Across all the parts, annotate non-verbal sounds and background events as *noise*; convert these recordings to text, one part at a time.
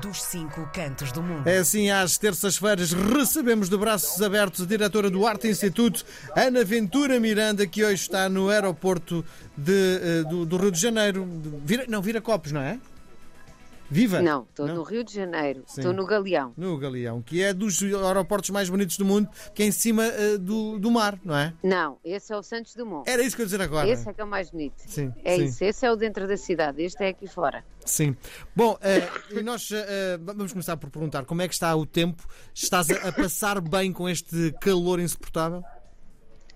dos cinco cantos do mundo. É assim, às terças-feiras recebemos de braços abertos a diretora do Arte Instituto, Ana Ventura Miranda, que hoje está no aeroporto de, eh, do, do Rio de Janeiro. Vira, não, Vira Copos, não é? Viva? Não, estou no Rio de Janeiro, estou no Galeão. No Galeão, que é dos aeroportos mais bonitos do mundo, que é em cima uh, do, do mar, não é? Não, esse é o Santos Dumont. Era isso que eu ia dizer agora. Esse é que é o mais bonito. Sim, é sim. isso, esse é o dentro da cidade, este é aqui fora. Sim. Bom, uh, e nós uh, vamos começar por perguntar como é que está o tempo? Estás a, a passar bem com este calor insuportável?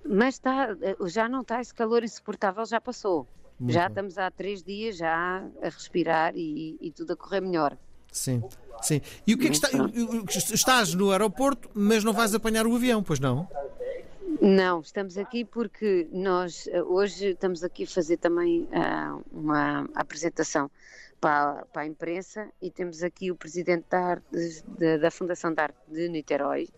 Mas está, já não está, esse calor insuportável já passou. Muito já bem. estamos há três dias já a respirar e, e tudo a correr melhor. Sim, sim. E o que é que está. Estás no aeroporto, mas não vais apanhar o avião, pois não? Não, estamos aqui porque nós eh, hoje estamos aqui a fazer também ah, uma apresentação para, para a imprensa e temos aqui o presidente da, Arte- da, da Fundação de Arte de Niterói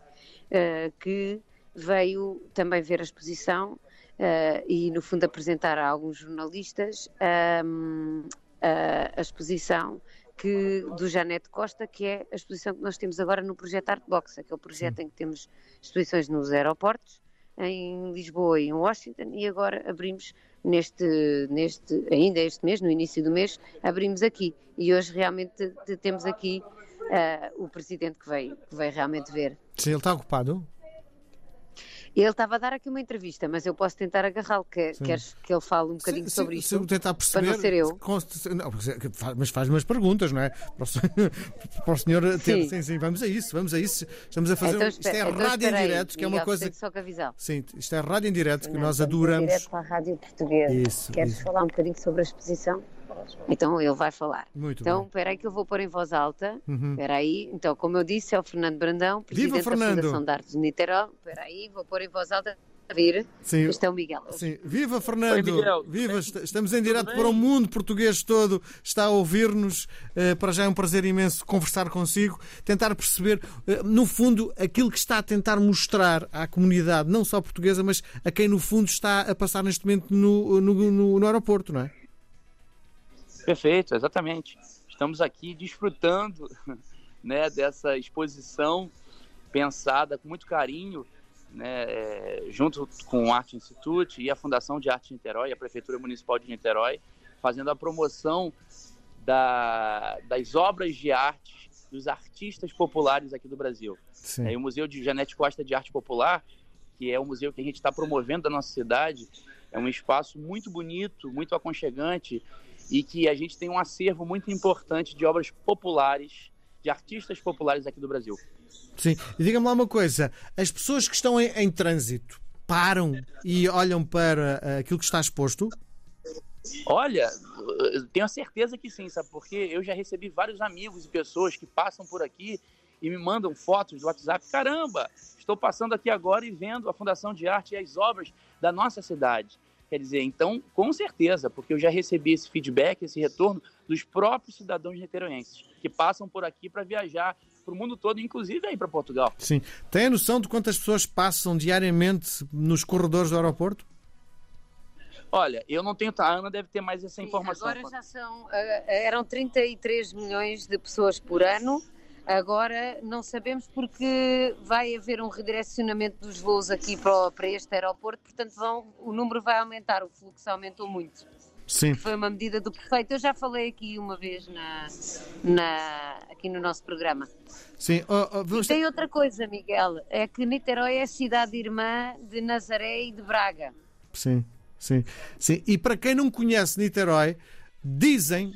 eh, que veio também ver a exposição eh, e no fundo apresentar a alguns jornalistas ahm, a, a exposição que, do Janete Costa, que é a exposição que nós temos agora no projeto Art Box, aquele projeto em que temos exposições nos aeroportos, em Lisboa e em Washington, e agora abrimos neste, neste, ainda este mês, no início do mês, abrimos aqui. E hoje realmente te- te- temos aqui ah, o presidente que veio, que veio realmente ver. Sim, ele está ocupado. Ele estava a dar aqui uma entrevista, mas eu posso tentar agarrá-lo. Que, queres que ele fale um bocadinho Se- sobre se, isto? Se eu tentar perceber. Para não ser eu. não, mas faz umas perguntas, não é? Para o senhor, *laughs* para o senhor ter. Sim. Sim, sim, vamos a isso, vamos a isso. Estamos a fazer. Então, isto é espera- então rádio em espera direto, que é uma coisa. só que avisar. Sim, isto é rádio em direto, que Não, nós adoramos. Direto para a Rádio Portuguesa. Isso, Queres isso. falar um bocadinho sobre a exposição? Então ele vai falar. Muito então, bem. espera aí que eu vou pôr em voz alta. Uhum. Espera aí. Então, como eu disse, é o Fernando Brandão, presidente Fernando! da Fundação de Artes de Niterói. Espera aí, vou pôr em voz alta. A vir. Sim. Este é o Miguel. Sim. Viva Fernando! Oi, Miguel. Viva! Est- Estamos em direto para o mundo português todo, está a ouvir-nos. Eh, para já é um prazer imenso conversar consigo, tentar perceber, eh, no fundo, aquilo que está a tentar mostrar à comunidade, não só portuguesa, mas a quem no fundo está a passar neste momento no, no, no- no aeroporto, não é? Perfeito, exatamente. Estamos aqui desfrutando *laughs* né, dessa exposição pensada com muito carinho, né, é, junto com o Arte Institute e a Fundação de Arte de Niterói, a Prefeitura Municipal de Niterói, fazendo a promoção da- das obras de arte dos artistas populares aqui do Brasil. É, o Museu de Janete Costa de Arte Popular, que é o museu que a gente está promovendo da nossa cidade, é um espaço muito bonito, muito aconchegante e que a gente tem um acervo muito importante de obras populares, de artistas populares aqui do Brasil. Sim. E diga-me lá uma coisa: as pessoas que estão em, em trânsito param e olham para eh, aquilo que está exposto? Olha, eu tenho a certeza que sim, sabe? Porque eu já recebi vários amigos e pessoas que passam por aqui e me mandam fotos do WhatsApp. Caramba, estou passando aqui agora e vendo a Fundação de Arte e as obras da nossa cidade. Quer dizer, então, com certeza, porque eu já recebi esse feedback, esse retorno dos próprios cidadãos niteroenses que passam por aqui para viajar para o mundo todo, inclusive aí para Portugal. Sim. Tem a noção de quantas pessoas passam diariamente nos corredores do aeroporto? Olha, eu não tenho, a Ana deve ter mais essa Sim, informação. Agora já são, ah, eram 33 milhões de pessoas por ano. Agora não sabemos porque vai haver um redirecionamento dos voos aqui para, para este aeroporto, portanto vão, o número vai aumentar, o fluxo aumentou muito. Sim. Foi uma medida do prefeito. Eu já falei aqui uma vez na, na- aqui no nosso programa. Sim. Oh, oh, E vamos- tem outra coisa, Miguel, é que Niterói é a cidade irmã de Nazaré e de Braga. Sim, sim, sim. E para quem não conhece Niterói, dizem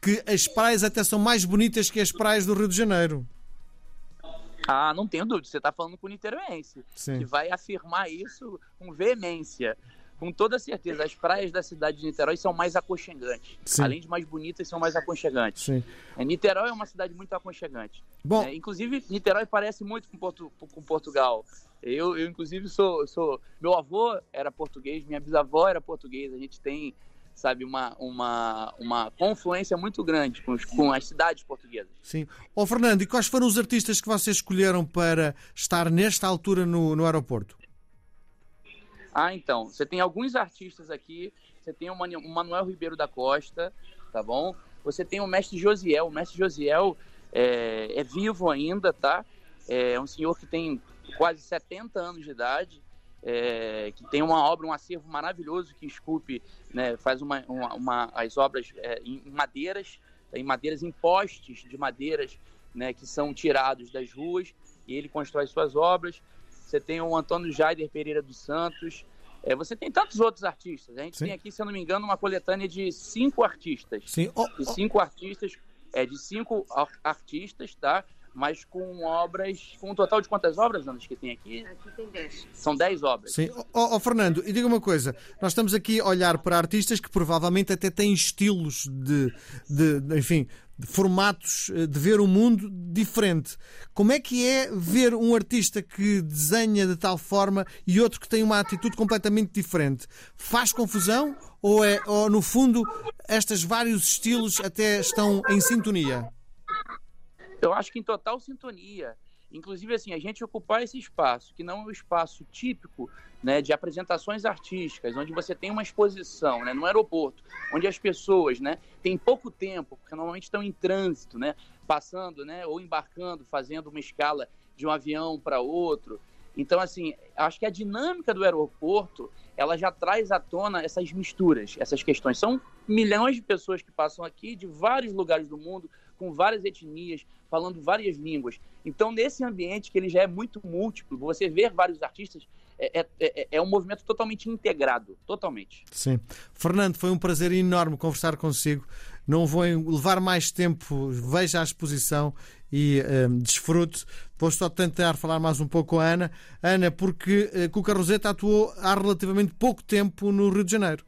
que as praias até são mais bonitas que as praias do Rio de Janeiro. Ah, não tenho dúvida, você está falando com o niteroense. Sim. que vai afirmar isso com veemência. Com toda certeza, as praias da cidade de Niterói são mais aconchegantes. Sim. Além de mais bonitas, são mais aconchegantes. Sim. É, Niterói é uma cidade muito aconchegante. Bom, É, inclusive, Niterói parece muito com, Portu- com Portugal. Eu, eu, inclusive, sou, sou. Meu avô era português, minha bisavó era portuguesa. A gente tem, sabe, uma, uma, uma confluência muito grande com, os- com as cidades portuguesas. sim. Ó Fernando, e quais foram os artistas que vocês escolheram para estar nesta altura no, no aeroporto? Ah, então, você tem alguns artistas aqui, você tem o Manuel Ribeiro da Costa, tá bom? Você tem o mestre Josiel, o mestre Josiel é, é vivo ainda, tá? É um senhor que tem quase 70 anos de idade, é, que tem uma obra, um acervo maravilhoso que esculpe, né, faz uma, uma, uma as obras é, em madeiras, em madeiras, em postes de madeiras, né, que são tirados das ruas, e ele constrói suas obras. Você tem o Antônio Jaider Pereira dos Santos, é, você tem tantos outros artistas. A gente Sim. tem aqui, se eu não me engano, uma coletânea de cinco artistas. Sim. Oh, de cinco oh. artistas, é, de cinco artistas, tá? Mas com obras, com um total de quantas obras, Anas, que tem aqui? Aqui tem 10. São 10 obras. Sim. Ó oh, oh, Fernando, e diga uma coisa, nós estamos aqui a olhar para artistas que provavelmente até têm estilos de, de, de enfim, de formatos eh, de ver o mundo diferente. Como é que é ver um artista que desenha de tal forma e outro que tem uma atitude completamente diferente? Faz confusão ou é, ou no fundo, estes vários estilos até estão em sintonia? Eu acho que em total sintonia. Inclusive, assim, a gente ocupar esse espaço, que não é o um espaço típico né, de apresentações artísticas, onde você tem uma exposição né, no aeroporto, onde as pessoas né, têm pouco tempo, porque normalmente estão em trânsito, né, passando né, ou embarcando, fazendo uma escala de um avião para outro. Então, assim, acho que a dinâmica do aeroporto ela já traz à tona essas misturas, essas questões. São milhões de pessoas que passam aqui de vários lugares do mundo, com várias etnias, falando várias línguas. Então, nesse ambiente que ele já é muito múltiplo, você ver vários artistas é, é, é, é, um movimento totalmente integrado, totalmente. Sim. Fernando, foi um prazer enorme conversar consigo. Não vou levar mais tempo, veja a exposição e um, desfrute. Vou só tentar falar mais um pouco com a Ana. Ana, porque uh, Cuca Roseta atuou há relativamente pouco tempo no Rio de Janeiro.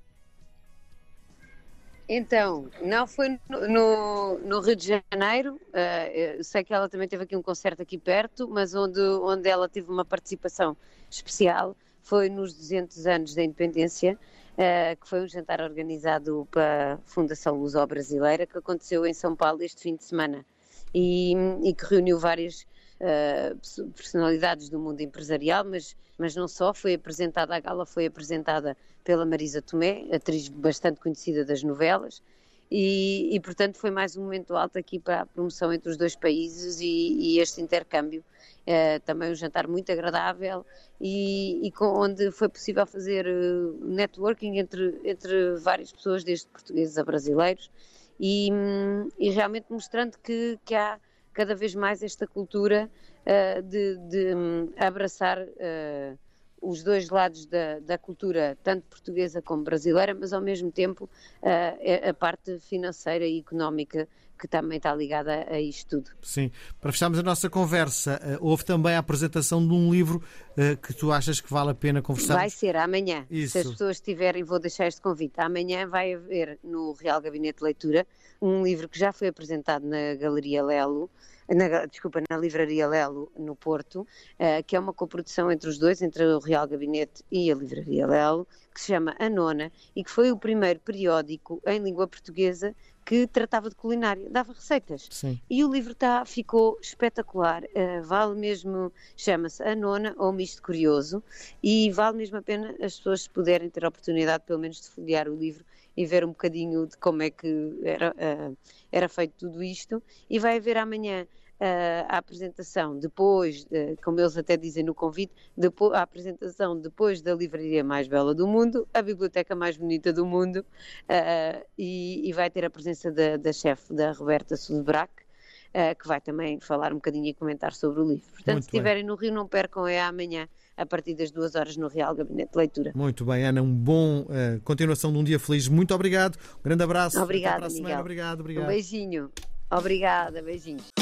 Então, não foi no, no, no Rio de Janeiro, uh, sei que ela também teve aqui um concerto aqui perto, mas onde, onde ela teve uma participação especial foi nos 200 anos da independência, uh, que foi um jantar organizado pela Fundação Lusó Brasileira, que aconteceu em São Paulo este fim de semana. E, e que reuniu várias uh, personalidades do mundo empresarial, mas, mas não só, foi apresentada, a gala foi apresentada pela Marisa Tomé, atriz bastante conhecida das novelas, e, e, portanto foi mais um momento alto aqui para a promoção entre os dois países e, e este intercâmbio. Uh, também um jantar muito agradável e, e com, onde foi possível fazer uh, networking entre, entre várias pessoas, desde portugueses a brasileiros, e, e realmente mostrando que, que há cada vez mais esta cultura uh, de, de um, abraçar uh, os dois lados da, da, cultura, tanto portuguesa como brasileira, mas ao mesmo tempo uh, a parte financeira e económica que também está ligada a isto tudo. Sim. Para fecharmos a nossa conversa, houve também a apresentação de um livro que tu achas que vale a pena conversar? Vai ser amanhã. Isso. Se as pessoas tiverem, vou deixar este convite. Amanhã vai haver no Real Gabinete de Leitura um livro que já foi apresentado na Galeria Lelo, na, desculpa, na Livraria Lelo, no Porto, uh, que é uma coprodução entre os dois, entre o Real Gabinete e a Livraria Lelo, que se chama A Nona e que foi o primeiro periódico em língua portuguesa que tratava de culinária, dava receitas. Sim. E o livro tá, ficou espetacular, uh, vale mesmo, chama-se A Nona ou Misto Curioso, e vale mesmo a pena as pessoas puderem ter a oportunidade, pelo menos, de folhear o livro e ver um bocadinho de como é que era, uh, era feito tudo isto. E vai haver amanhã a apresentação depois, como eles até dizem no convite, depois, a apresentação depois da livraria mais bela do mundo, a biblioteca mais bonita do mundo, uh, e, e, vai ter a presença da, da chefe, da Roberta Suzebrac, uh, que vai também falar um bocadinho e comentar sobre o livro. Portanto, Muito se estiverem no Rio, não percam, é amanhã a partir das duas horas no Real Gabinete de Leitura. Muito bem, Ana, um bom uh, continuação de um dia feliz. Muito obrigado. Um grande abraço. Obrigada, Miguel. Obrigado, obrigado. Um beijinho. Obrigada, beijinho.